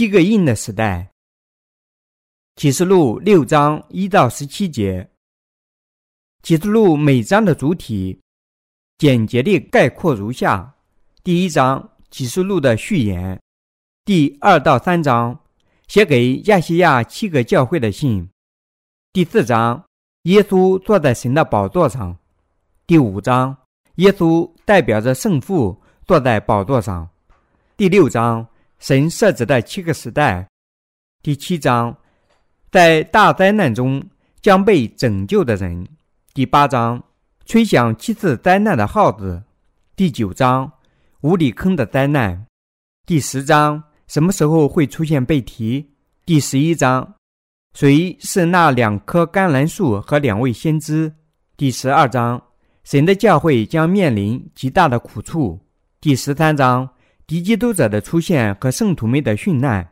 七个印的时代。启示录六章一到十七节。启示录每章的主体简洁的概括如下：第一章启示录的序言；第二到三章写给亚细亚七个教会的信；第四章耶稣坐在神的宝座上；第五章耶稣代表着圣父坐在宝座上；第六章神设置的七个时代；第七章。在大灾难中将被拯救的人，第八章吹响七次灾难的号子，第九章无底坑的灾难，第十章什么时候会出现背题？第十一章谁是那两棵橄榄树和两位先知？第十二章神的教会将面临极大的苦处。第十三章敌基督者的出现和圣徒们的殉难。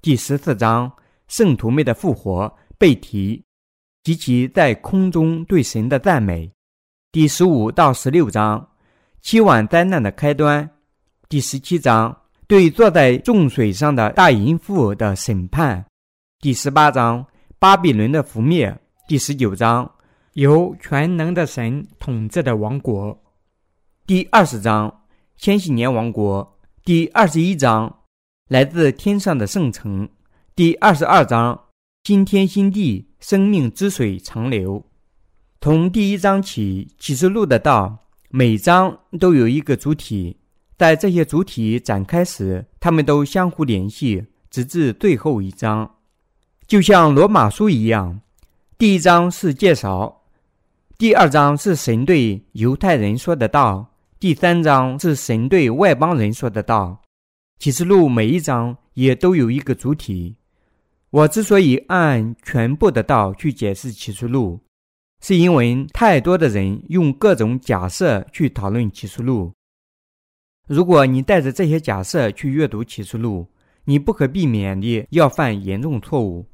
第十四章。圣徒们的复活被提及其在空中对神的赞美，第十五到十六章七晚灾难的开端，第十七章对坐在众水上的大淫妇的审判，第十八章巴比伦的覆灭，第十九章由全能的神统治的王国，第二十章千禧年王国，第二十一章来自天上的圣城。第二十二章，新天新地，生命之水长流。从第一章起，启示录的道，每章都有一个主体，在这些主体展开时，他们都相互联系，直至最后一章，就像罗马书一样。第一章是介绍，第二章是神对犹太人说的道，第三章是神对外邦人说的道。启示录每一章也都有一个主体。我之所以按全部的道去解释启示录，是因为太多的人用各种假设去讨论启示录。如果你带着这些假设去阅读启示录，你不可避免地要犯严重错误，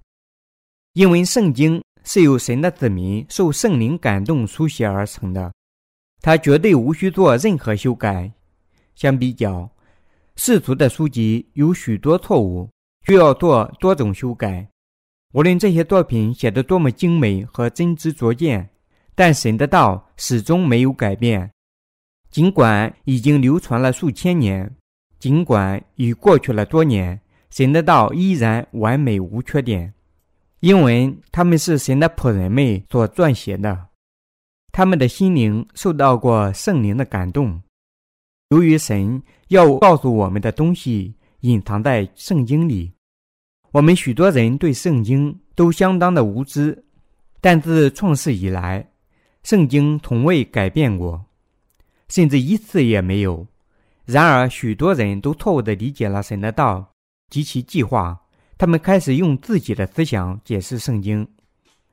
因为圣经是由神的子民受圣灵感动书写而成的，它绝对无需做任何修改。相比较，世俗的书籍有许多错误。需要做多种修改，无论这些作品写得多么精美和真知灼见，但神的道始终没有改变。尽管已经流传了数千年，尽管已过去了多年，神的道依然完美无缺点，因为他们是神的仆人们所撰写的，他们的心灵受到过圣灵的感动。由于神要告诉我们的东西隐藏在圣经里。我们许多人对圣经都相当的无知，但自创世以来，圣经从未改变过，甚至一次也没有。然而，许多人都错误地理解了神的道及其计划，他们开始用自己的思想解释圣经。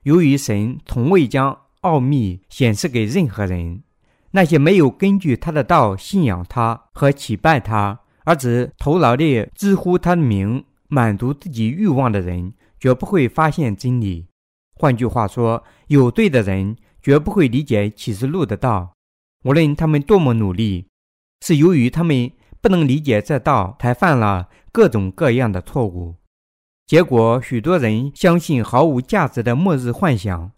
由于神从未将奥秘显示给任何人，那些没有根据他的道信仰他和祈拜他，而只徒劳地直呼他的名。满足自己欲望的人绝不会发现真理。换句话说，有罪的人绝不会理解启示录的道，无论他们多么努力。是由于他们不能理解这道，才犯了各种各样的错误。结果，许多人相信毫无价值的末日幻想，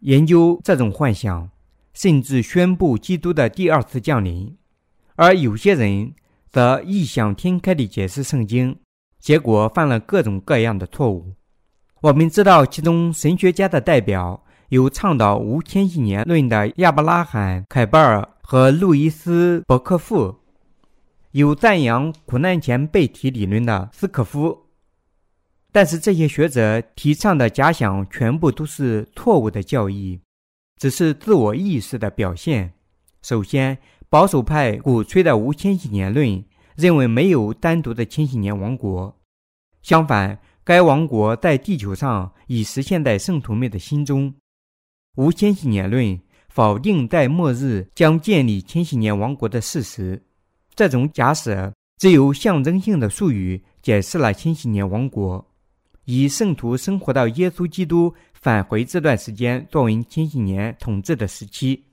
研究这种幻想，甚至宣布基督的第二次降临；而有些人则异想天开地解释圣经。结果犯了各种各样的错误。我们知道，其中神学家的代表有倡导无千禧年论的亚伯拉罕·凯巴尔和路易斯·伯克夫，有赞扬苦难前被提理论的斯科夫。但是，这些学者提倡的假想全部都是错误的教义，只是自我意识的表现。首先，保守派鼓吹的无千禧年论。认为没有单独的千禧年王国，相反，该王国在地球上已实现，在圣徒们的心中。无千禧年论否定在末日将建立千禧年王国的事实。这种假设只有象征性的术语解释了千禧年王国，以圣徒生活到耶稣基督返回这段时间作为千禧年统治的时期。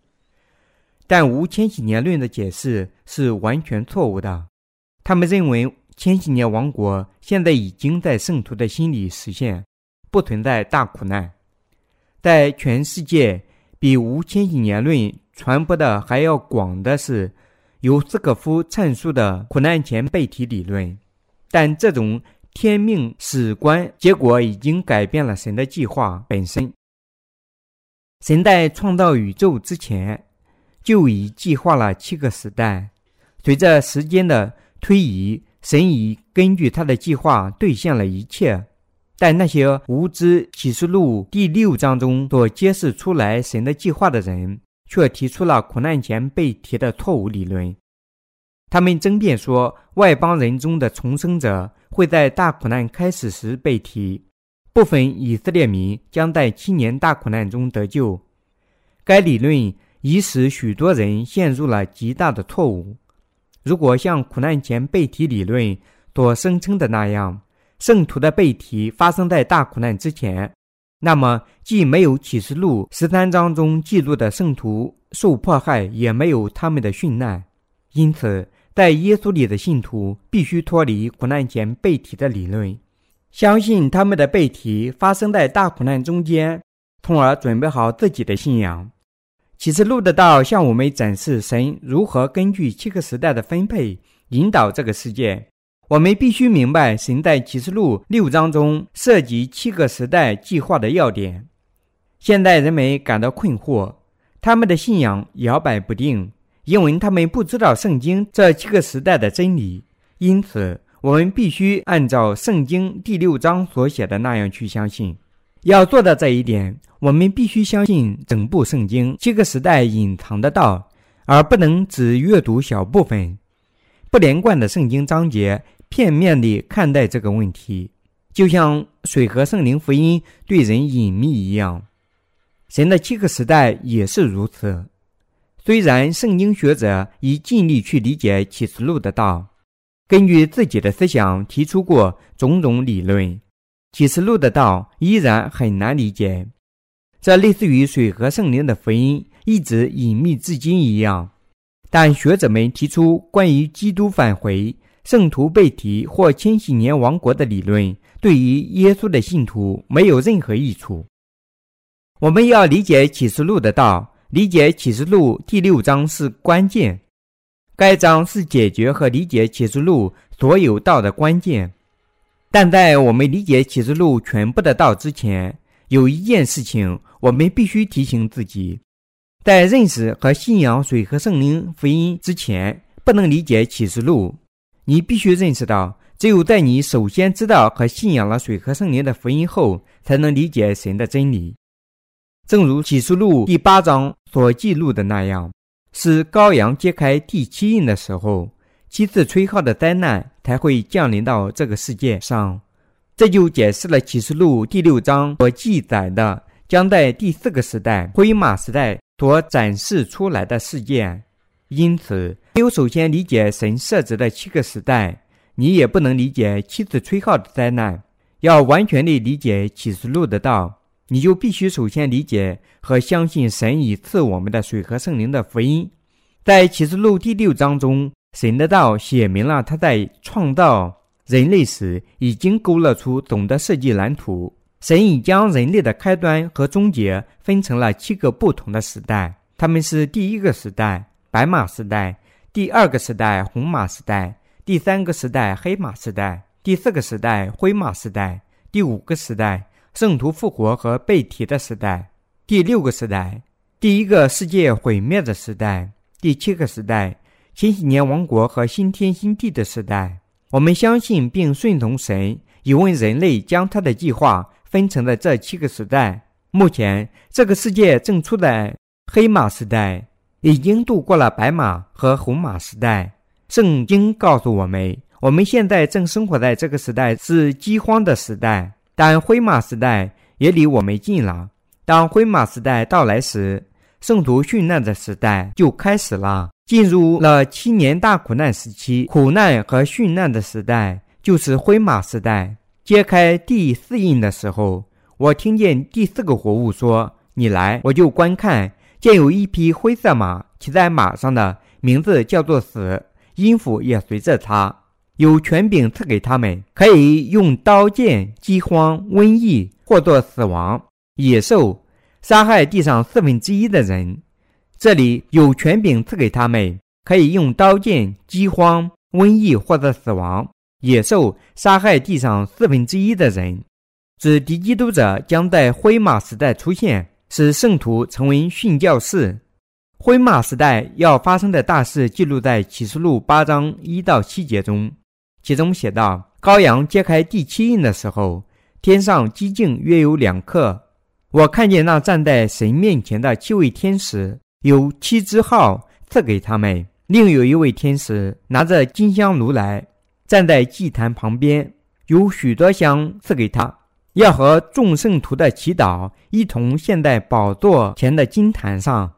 但无千禧年论的解释是完全错误的。他们认为千禧年王国现在已经在圣徒的心里实现，不存在大苦难。在全世界，比无千禧年论传播的还要广的是，由斯科夫阐述的苦难前被提理论。但这种天命史观结果已经改变了神的计划本身。神在创造宇宙之前，就已计划了七个时代。随着时间的推移，神已根据他的计划兑现了一切。但那些无知启示录第六章中所揭示出来神的计划的人，却提出了苦难前被提的错误理论。他们争辩说，外邦人中的重生者会在大苦难开始时被提。部分以色列民将在七年大苦难中得救，该理论已使许多人陷入了极大的错误。如果像苦难前被提理论所声称的那样，圣徒的被提发生在大苦难之前，那么既没有启示录十三章中记录的圣徒受迫害，也没有他们的殉难。因此，在耶稣里的信徒必须脱离苦难前背提的理论。相信他们的背题发生在大苦难中间，从而准备好自己的信仰。启示录的道向我们展示神如何根据七个时代的分配引导这个世界。我们必须明白神在启示录六章中涉及七个时代计划的要点。现在人们感到困惑，他们的信仰摇摆不定，因为他们不知道圣经这七个时代的真理，因此。我们必须按照圣经第六章所写的那样去相信。要做到这一点，我们必须相信整部圣经七个时代隐藏的道，而不能只阅读小部分不连贯的圣经章节，片面地看待这个问题，就像水和圣灵福音对人隐秘一样。神的七个时代也是如此。虽然圣经学者已尽力去理解启示录的道。根据自己的思想提出过种种理论，启示录的道依然很难理解。这类似于水和圣灵的福音一直隐秘至今一样。但学者们提出关于基督返回、圣徒被提或千禧年王国的理论，对于耶稣的信徒没有任何益处。我们要理解启示录的道，理解启示录第六章是关键。该章是解决和理解启示录所有道的关键，但在我们理解启示录全部的道之前，有一件事情我们必须提醒自己：在认识和信仰水和圣灵福音之前，不能理解启示录。你必须认识到，只有在你首先知道和信仰了水和圣灵的福音后，才能理解神的真理。正如启示录第八章所记录的那样。是羔羊揭开第七印的时候，七次吹号的灾难才会降临到这个世界上。这就解释了启示录第六章所记载的将在第四个时代灰马时代所展示出来的事件。因此，没有首先理解神设置的七个时代，你也不能理解七次吹号的灾难。要完全地理解启示录的道。你就必须首先理解和相信神已赐我们的水和圣灵的福音。在启示录第六章中，神的道写明了他在创造人类时已经勾勒出总的设计蓝图。神已将人类的开端和终结分成了七个不同的时代，他们是第一个时代白马时代，第二个时代红马时代，第三个时代黑马时代，第四个时代灰马时代，第五个时代。圣徒复活和被提的时代，第六个时代，第一个世界毁灭的时代，第七个时代，千禧年王国和新天新地的时代。我们相信并顺从神，以为人类将他的计划分成了这七个时代。目前，这个世界正处在黑马时代，已经度过了白马和红马时代。圣经告诉我们，我们现在正生活在这个时代，是饥荒的时代。但灰马时代也离我们近了。当灰马时代到来时，圣徒殉难的时代就开始了，进入了七年大苦难时期。苦难和殉难的时代就是灰马时代。揭开第四印的时候，我听见第四个活物说：“你来，我就观看，见有一匹灰色马，骑在马上的名字叫做死，音符也随着他。有权柄赐给他们，可以用刀剑、饥荒、瘟疫或作死亡、野兽杀害地上四分之一的人。这里有权柄赐给他们，可以用刀剑、饥荒、瘟疫或者死亡、野兽杀害地上四分之一的人。指敌基督者将在灰马时代出现，使圣徒成为殉教士。灰马时代要发生的大事记录在启示录八章一到七节中。其中写道：“羔羊揭开第七印的时候，天上寂静约有两刻。我看见那站在神面前的七位天使，有七支号赐给他们。另有一位天使拿着金香炉来，站在祭坛旁边，有许多香赐给他，要和众圣徒的祈祷一同献在宝座前的金坛上。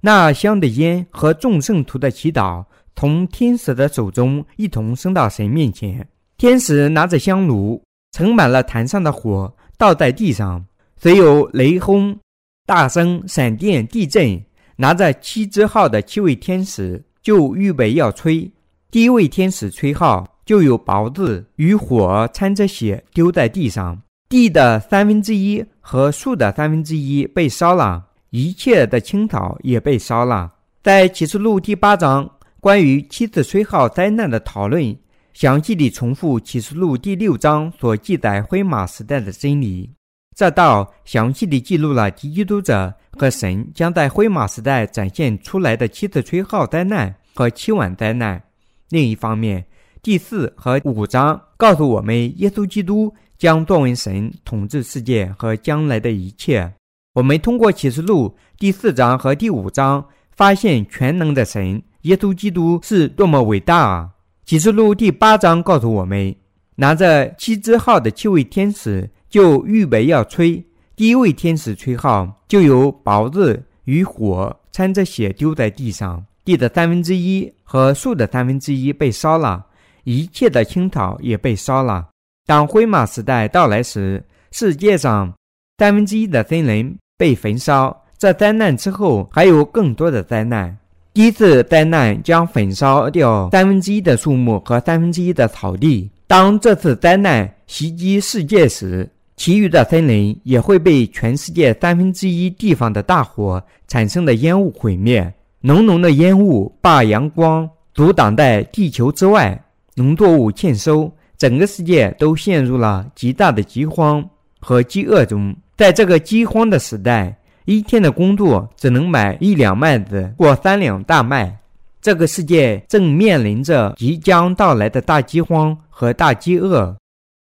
那香的烟和众圣徒的祈祷。”从天使的手中一同升到神面前。天使拿着香炉，盛满了坛上的火，倒在地上。随有雷轰、大声、闪电、地震。拿着七支号的七位天使就预备要吹。第一位天使吹号，就有雹子与火掺着血丢在地上。地的三分之一和树的三分之一被烧了，一切的青草也被烧了。在启示录第八章。关于七次吹号灾难的讨论，详细地重复启示录第六章所记载灰马时代的真理。这道详细地记录了基督者和神将在灰马时代展现出来的七次吹号灾难和七晚灾难。另一方面，第四和五章告诉我们，耶稣基督将作为神统治世界和将来的一切。我们通过启示录第四章和第五章发现全能的神。耶稣基督是多么伟大啊！启示录第八章告诉我们，拿着七支号的七位天使就预备要吹。第一位天使吹号，就有雹子与火掺着血丢在地上，地的三分之一和树的三分之一被烧了，一切的青草也被烧了。当灰马时代到来时，世界上三分之一的森林被焚烧。这灾难之后，还有更多的灾难。第一次灾难将焚烧掉三分之一的树木和三分之一的草地。当这次灾难袭击世界时，其余的森林也会被全世界三分之一地方的大火产生的烟雾毁灭。浓浓的烟雾把阳光阻挡在地球之外，农作物欠收，整个世界都陷入了极大的饥荒和饥饿中。在这个饥荒的时代。一天的工作只能买一两麦子或三两大麦。这个世界正面临着即将到来的大饥荒和大饥饿。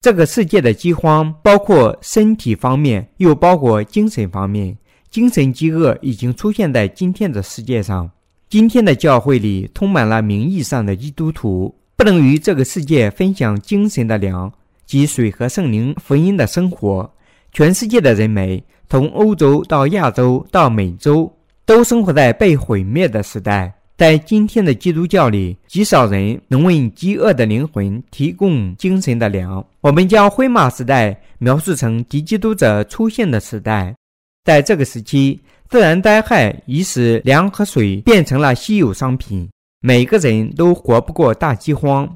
这个世界的饥荒包括身体方面，又包括精神方面。精神饥饿已经出现在今天的世界上。今天的教会里充满了名义上的基督徒，不能与这个世界分享精神的粮及水和圣灵福音的生活。全世界的人们。从欧洲到亚洲到美洲，都生活在被毁灭的时代。在今天的基督教里，极少人能为饥饿的灵魂提供精神的粮。我们将灰马时代描述成敌基督者出现的时代。在这个时期，自然灾害已使粮和水变成了稀有商品，每个人都活不过大饥荒。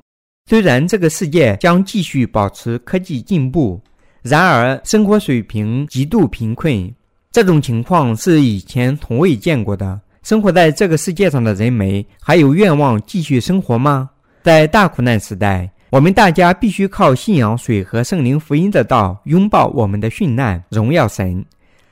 虽然这个世界将继续保持科技进步。然而，生活水平极度贫困，这种情况是以前从未见过的。生活在这个世界上的人们还有愿望继续生活吗？在大苦难时代，我们大家必须靠信仰水和圣灵福音的道，拥抱我们的殉难，荣耀神。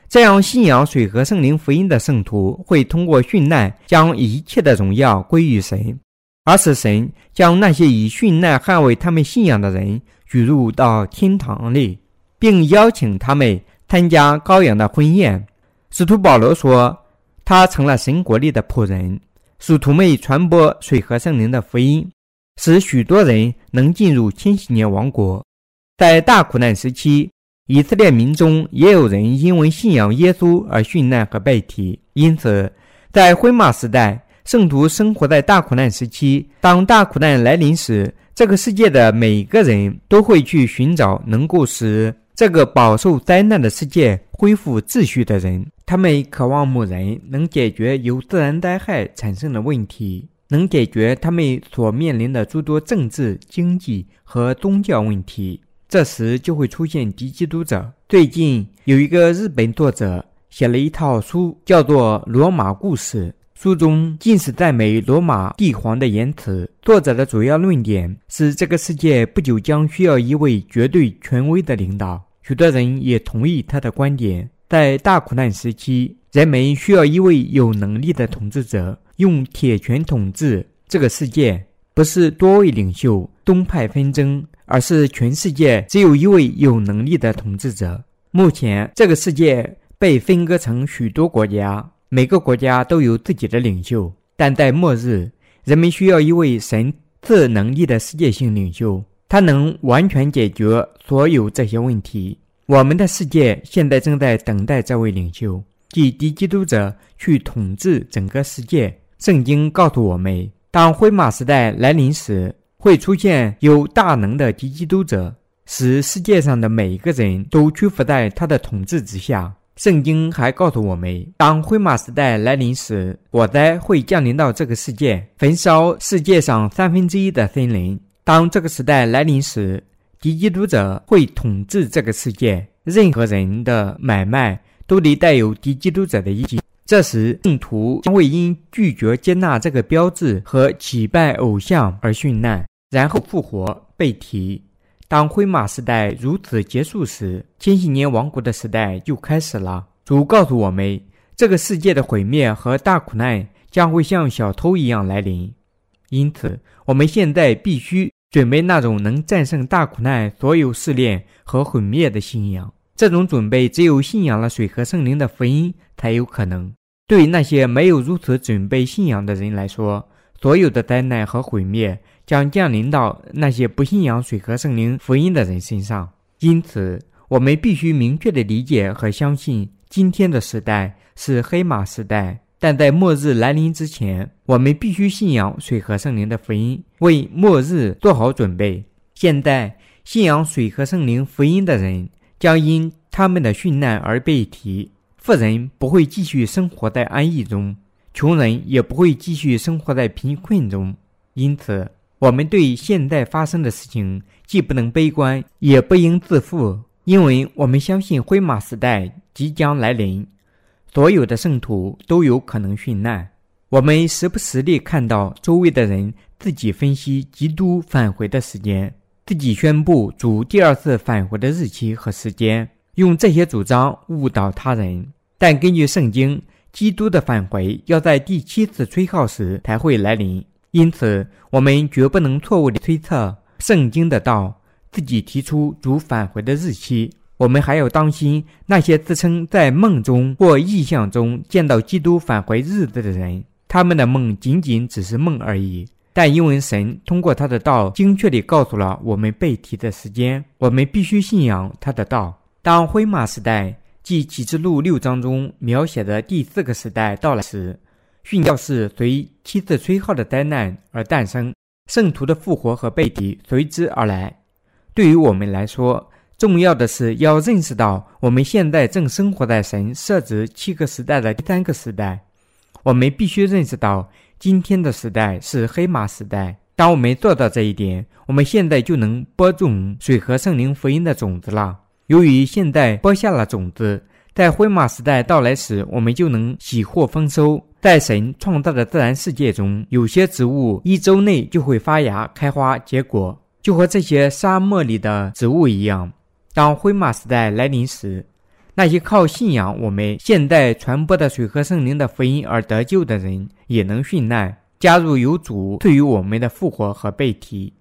这样，信仰水和圣灵福音的圣徒会通过殉难，将一切的荣耀归于神，而使神将那些以殉难捍卫他们信仰的人举入到天堂里。并邀请他们参加羔羊的婚宴。使徒保罗说：“他成了神国里的仆人，使徒们传播水和圣灵的福音，使许多人能进入千禧年王国。”在大苦难时期，以色列民中也有人因为信仰耶稣而殉难和被提。因此，在灰马时代，圣徒生活在大苦难时期。当大苦难来临时，这个世界的每个人都会去寻找能够使。这个饱受灾难的世界恢复秩序的人，他们渴望某人能解决由自然灾害产生的问题，能。解决他们所面临的诸多政治、经济和宗教问题。这时就会出现敌基督者。最近有一个日本作者写了一套书，叫做《罗马故事》。书中尽是赞美罗马帝皇的言辞。作者的主要论点是，这个世界不久将需要一位绝对权威的领导。许多人也同意他的观点。在大苦难时期，人们需要一位有能力的统治者，用铁拳统治这个世界。不是多位领袖、东派纷争，而是全世界只有一位有能力的统治者。目前，这个世界被分割成许多国家。每个国家都有自己的领袖，但在末日，人们需要一位神赐能力的世界性领袖，他能完全解决所有这些问题。我们的世界现在正在等待这位领袖，即敌基督者去统治整个世界。圣经告诉我们，当灰马时代来临时，会出现有大能的敌基督者，使世界上的每一个人都屈服在他的统治之下。圣经还告诉我们，当灰马时代来临时，火灾会降临到这个世界，焚烧世界上三分之一的森林。当这个时代来临时，敌基督者会统治这个世界，任何人的买卖都得带有敌基督者的意见。这时，信徒将会因拒绝接纳这个标志和祈拜偶像而殉难，然后复活被提。当灰马时代如此结束时，千禧年王国的时代就开始了。主告诉我们，这个世界的毁灭和大苦难将会像小偷一样来临。因此，我们现在必须准备那种能战胜大苦难、所有试炼和毁灭的信仰。这种准备只有信仰了水和圣灵的福音才有可能。对于那些没有如此准备信仰的人来说，所有的灾难和毁灭。将降临到那些不信仰水和圣灵福音的人身上。因此，我们必须明确地理解和相信，今天的时代是黑马时代。但在末日来临之前，我们必须信仰水和圣灵的福音，为末日做好准备。现在，信仰水和圣灵福音的人将因他们的殉难而被提。富人不会继续生活在安逸中，穷人也不会继续生活在贫困中。因此，我们对现在发生的事情既不能悲观，也不应自负，因为我们相信灰马时代即将来临，所有的圣徒都有可能殉难。我们时不时地看到周围的人自己分析基督返回的时间，自己宣布主第二次返回的日期和时间，用这些主张误导他人。但根据圣经，基督的返回要在第七次吹号时才会来临。因此，我们绝不能错误地推测圣经的道自己提出主返回的日期。我们还要当心那些自称在梦中或意象中见到基督返回日子的人，他们的梦仅仅只是梦而已。但因为神通过他的道精确地告诉了我们被提的时间，我们必须信仰他的道。当灰马时代，即启示录六章中描写的第四个时代到来时，殉教是随七次吹号的灾难而诞生，圣徒的复活和被提随之而来。对于我们来说，重要的是要认识到，我们现在正生活在神设置七个时代的第三个时代。我们必须认识到，今天的时代是黑马时代。当我们做到这一点，我们现在就能播种水和圣灵福音的种子了。由于现在播下了种子，在灰马时代到来时，我们就能喜获丰收。在神创造的自然世界中，有些植物一周内就会发芽、开花、结果，就和这些沙漠里的植物一样。当灰马时代来临时，那些靠信仰我们现代传播的水和圣灵的福音而得救的人，也能殉难，加入有主对于我们的复活和被提。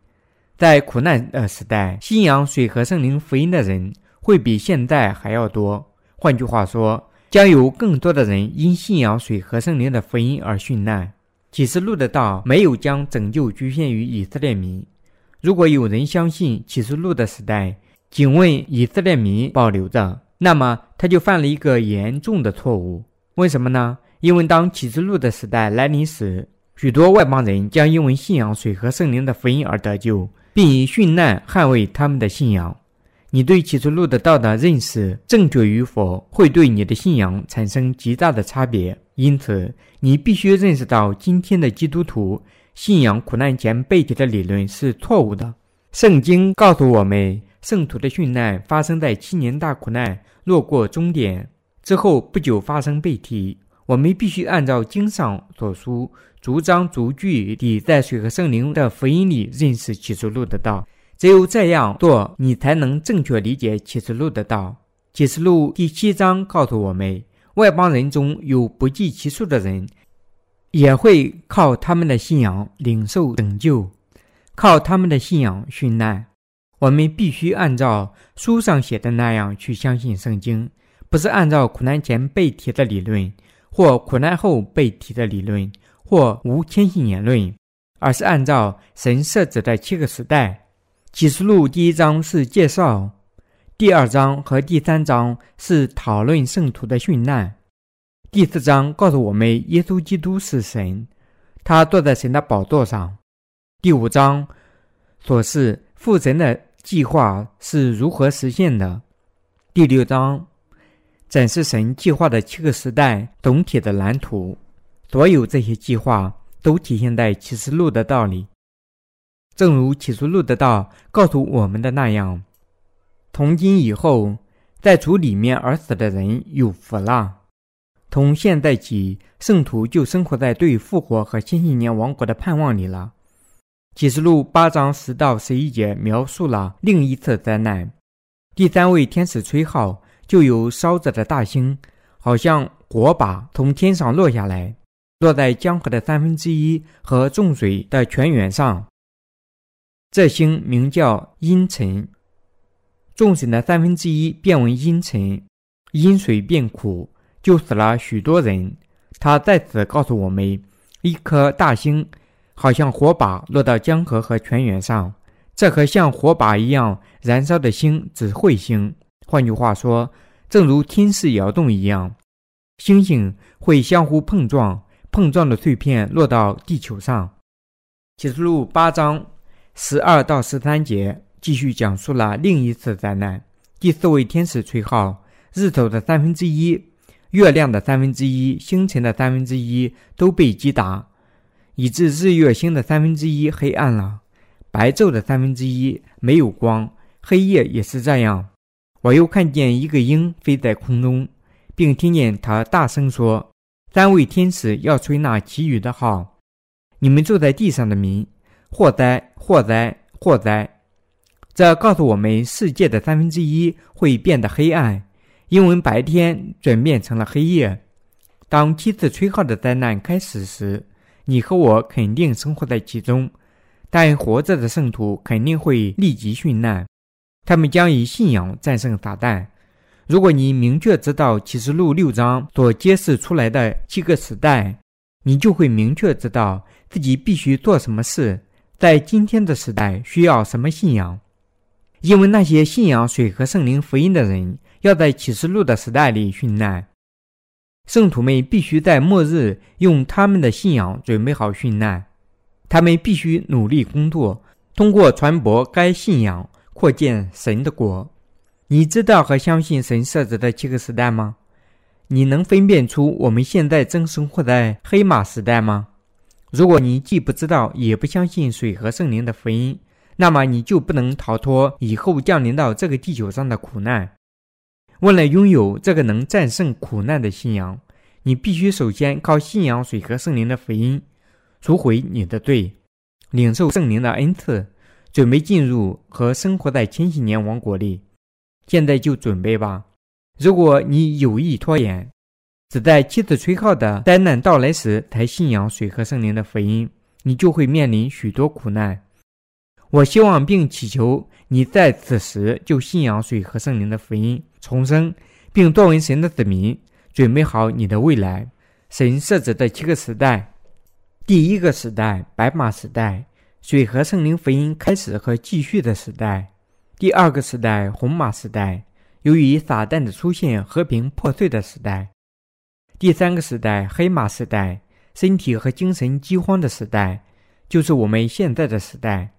在苦难的时代，信仰水和圣灵福音的人会比现在还要多。换句话说，将有更多的人因信仰水和圣灵的福音而殉难。启示录的道没有将拯救局限于以色列民。如果有人相信启示录的时代仅为以色列民保留着，那么他就犯了一个严重的错误。为什么呢？因为当启示录的时代来临时，许多外邦人将因为信仰水和圣灵的福音而得救，并以殉难捍卫他们的信仰。你对启示录的道德认识正确与否，会对你的信仰产生极大的差别。因此，你必须认识到，今天的基督徒信仰苦难前被提的理论是错误的。圣经告诉我们，圣徒的殉难发生在七年大苦难落过终点之后不久发生被提。我们必须按照经上所书，逐章逐句地在水和圣灵的福音里认识启示录的道。只有这样做，你才能正确理解启示录的道。启示录第七章告诉我们，外邦人中有不计其数的人，也会靠他们的信仰领受拯救。靠他们的信仰殉难，我们必须按照书上写的那样去相信圣经，不是按照苦难前被提的理论，或苦难后被提的理论，或无天性言论，而是按照神设置的七个时代。启示录第一章是介绍，第二章和第三章是讨论圣徒的殉难，第四章告诉我们耶稣基督是神，他坐在神的宝座上。第五章所示父神的计划是如何实现的。第六章展示神计划的七个时代总体的蓝图。所有这些计划都体现在启示录的道理，正如启示录的道告诉我们的那样：从今以后，在主里面而死的人有福了。从现在起，圣徒就生活在对复活和千禧年王国的盼望里了。启示录八章十到十一节描述了另一次灾难。第三位天使吹号，就有烧着的大星，好像火把从天上落下来，落在江河的三分之一和众水的泉源上。这星名叫阴沉，众水的三分之一变为阴沉，阴水变苦，就死了许多人。他在此告诉我们，一颗大星。好像火把落到江河和泉源上，这颗像火把一样燃烧的星指彗星。换句话说，正如天势摇动一样，星星会相互碰撞，碰撞的碎片落到地球上。启示录八章十二到十三节继续讲述了另一次灾难：第四位天使吹号，日头的三分之一、月亮的三分之一、星辰的三分之一都被击打。以致日月星的三分之一黑暗了，白昼的三分之一没有光，黑夜也是这样。我又看见一个鹰飞在空中，并听见他大声说：“三位天使要吹那其余的号，你们坐在地上的民，祸灾，祸灾，祸灾！”这告诉我们，世界的三分之一会变得黑暗，因为白天转变成了黑夜。当七次吹号的灾难开始时，你和我肯定生活在其中，但活着的圣徒肯定会立即殉难。他们将以信仰战胜撒旦。如果你明确知道启示录六章所揭示出来的七个时代，你就会明确知道自己必须做什么事，在今天的时代需要什么信仰。因为那些信仰水和圣灵福音的人，要在启示录的时代里殉难。圣徒们必须在末日用他们的信仰准备好殉难，他们必须努力工作，通过传播该信仰扩建神的国。你知道和相信神设置的七个时代吗？你能分辨出我们现在正生活在黑马时代吗？如果你既不知道也不相信水和圣灵的福音，那么你就不能逃脱以后降临到这个地球上的苦难。为了拥有这个能战胜苦难的信仰，你必须首先靠信仰水和圣灵的福音，赎回你的罪，领受圣灵的恩赐，准备进入和生活在千禧年王国里。现在就准备吧。如果你有意拖延，只在妻子吹号的灾难到来时才信仰水和圣灵的福音，你就会面临许多苦难。我希望并祈求你在此时就信仰水和圣灵的福音，重生，并作为神的子民，准备好你的未来。神设置的七个时代：第一个时代，白马时代，水和圣灵福音开始和继续的时代；第二个时代，红马时代，由于撒旦的出现，和平破碎的时代；第三个时代，黑马时代，身体和精神饥荒的时代，就是我们现在的时代。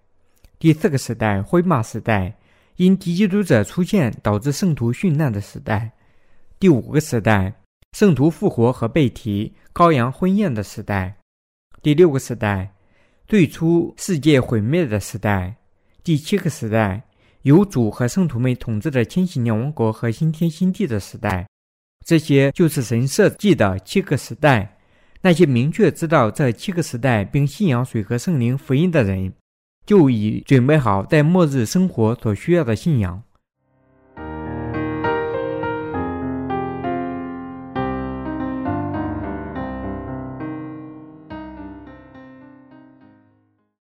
第四个时代，灰马时代，因敌基督者出现导致圣徒殉难的时代；第五个时代，圣徒复活和被提羔羊婚宴的时代；第六个时代，最初世界毁灭的时代，第七个时代，由主和圣徒们统治的千禧年王国和新天新地的时代，这些就是神设计的七个时代。那些明确知道这七个时代并信仰水和圣灵福音的人，就已准备好在末日生活所需要的信仰。